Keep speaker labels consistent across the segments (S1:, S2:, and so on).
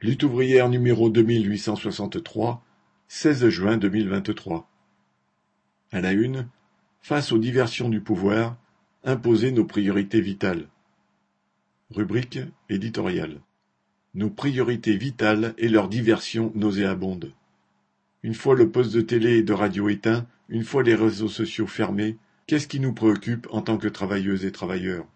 S1: Lutte ouvrière numéro deux mille huit cent soixante-trois, seize juin deux mille vingt-trois. À la une, face aux diversions du pouvoir, imposer nos priorités vitales. Rubrique éditoriale. Nos priorités vitales et leurs diversions nauséabondes. Une fois le poste de télé et de radio éteint, une fois les réseaux sociaux fermés, qu'est-ce qui nous préoccupe en tant que travailleuses et travailleurs?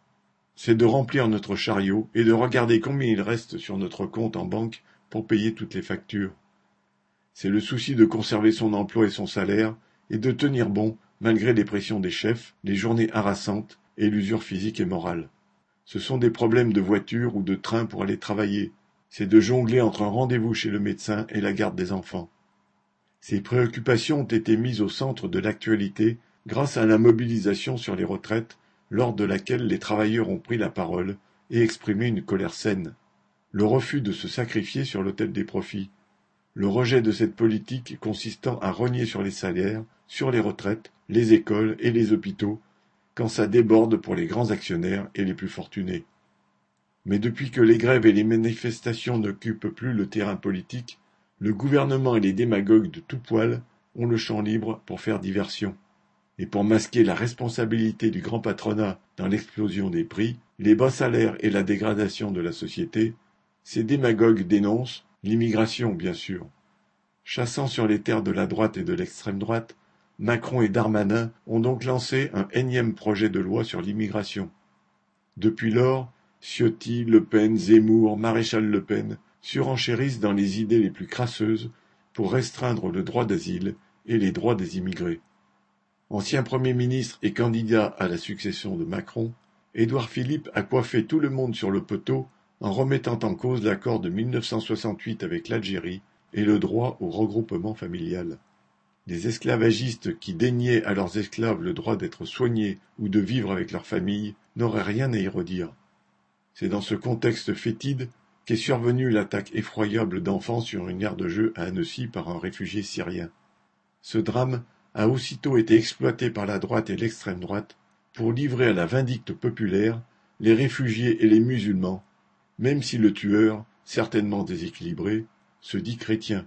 S1: C'est de remplir notre chariot et de regarder combien il reste sur notre compte en banque pour payer toutes les factures. C'est le souci de conserver son emploi et son salaire et de tenir bon malgré les pressions des chefs, les journées harassantes et l'usure physique et morale. Ce sont des problèmes de voiture ou de train pour aller travailler. C'est de jongler entre un rendez-vous chez le médecin et la garde des enfants. Ces préoccupations ont été mises au centre de l'actualité grâce à la mobilisation sur les retraites lors de laquelle les travailleurs ont pris la parole et exprimé une colère saine. Le refus de se sacrifier sur l'autel des profits. Le rejet de cette politique consistant à renier sur les salaires, sur les retraites, les écoles et les hôpitaux, quand ça déborde pour les grands actionnaires et les plus fortunés. Mais depuis que les grèves et les manifestations n'occupent plus le terrain politique, le gouvernement et les démagogues de tout poil ont le champ libre pour faire diversion. Et pour masquer la responsabilité du grand patronat dans l'explosion des prix, les bas salaires et la dégradation de la société, ces démagogues dénoncent l'immigration, bien sûr. Chassant sur les terres de la droite et de l'extrême droite, Macron et Darmanin ont donc lancé un énième projet de loi sur l'immigration. Depuis lors, Ciotti, Le Pen, Zemmour, Maréchal Le Pen surenchérissent dans les idées les plus crasseuses pour restreindre le droit d'asile et les droits des immigrés. Ancien Premier ministre et candidat à la succession de Macron, Édouard Philippe a coiffé tout le monde sur le poteau en remettant en cause l'accord de 1968 avec l'Algérie et le droit au regroupement familial. Les esclavagistes qui déniaient à leurs esclaves le droit d'être soignés ou de vivre avec leur famille n'auraient rien à y redire. C'est dans ce contexte fétide qu'est survenue l'attaque effroyable d'enfants sur une aire de jeu à Annecy par un réfugié syrien. Ce drame a aussitôt été exploité par la droite et l'extrême droite pour livrer à la vindicte populaire les réfugiés et les musulmans, même si le tueur, certainement déséquilibré, se dit chrétien.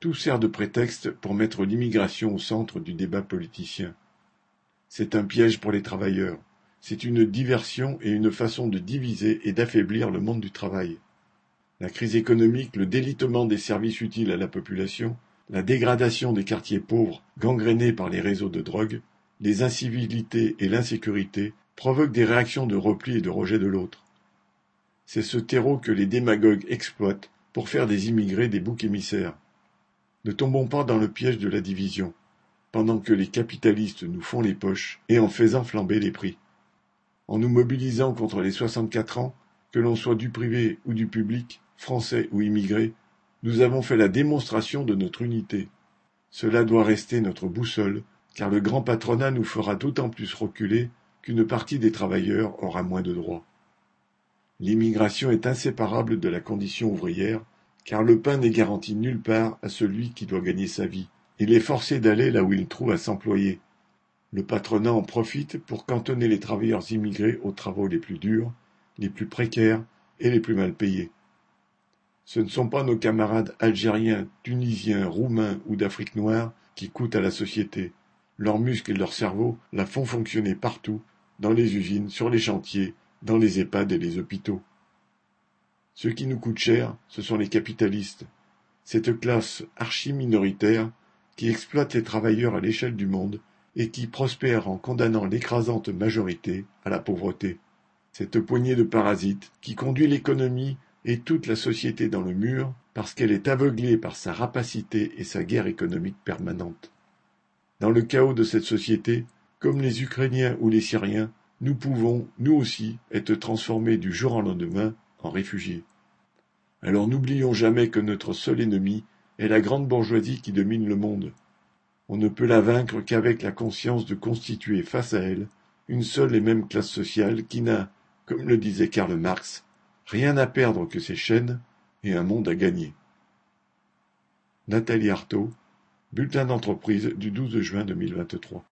S1: Tout sert de prétexte pour mettre l'immigration au centre du débat politicien. C'est un piège pour les travailleurs, c'est une diversion et une façon de diviser et d'affaiblir le monde du travail. La crise économique, le délitement des services utiles à la population la dégradation des quartiers pauvres gangrénés par les réseaux de drogue, les incivilités et l'insécurité provoquent des réactions de repli et de rejet de l'autre. C'est ce terreau que les démagogues exploitent pour faire des immigrés des boucs émissaires. Ne tombons pas dans le piège de la division, pendant que les capitalistes nous font les poches et en faisant flamber les prix. En nous mobilisant contre les 64 ans, que l'on soit du privé ou du public, français ou immigré, nous avons fait la démonstration de notre unité. Cela doit rester notre boussole, car le grand patronat nous fera d'autant plus reculer qu'une partie des travailleurs aura moins de droits. L'immigration est inséparable de la condition ouvrière, car le pain n'est garanti nulle part à celui qui doit gagner sa vie. Il est forcé d'aller là où il trouve à s'employer. Le patronat en profite pour cantonner les travailleurs immigrés aux travaux les plus durs, les plus précaires et les plus mal payés. Ce ne sont pas nos camarades algériens, tunisiens, roumains ou d'Afrique noire qui coûtent à la société. Leurs muscles et leur cerveau la font fonctionner partout, dans les usines, sur les chantiers, dans les EHPAD et les hôpitaux. Ce qui nous coûte cher, ce sont les capitalistes, cette classe archi-minoritaire qui exploite les travailleurs à l'échelle du monde et qui prospère en condamnant l'écrasante majorité à la pauvreté. Cette poignée de parasites qui conduit l'économie et toute la société dans le mur parce qu'elle est aveuglée par sa rapacité et sa guerre économique permanente. Dans le chaos de cette société, comme les Ukrainiens ou les Syriens, nous pouvons, nous aussi, être transformés du jour au lendemain en réfugiés. Alors n'oublions jamais que notre seul ennemi est la grande bourgeoisie qui domine le monde. On ne peut la vaincre qu'avec la conscience de constituer face à elle une seule et même classe sociale qui n'a, comme le disait Karl Marx, Rien à perdre que ses chaînes et un monde à gagner. Nathalie Arthaud, Bulletin d'entreprise du 12 juin 2023.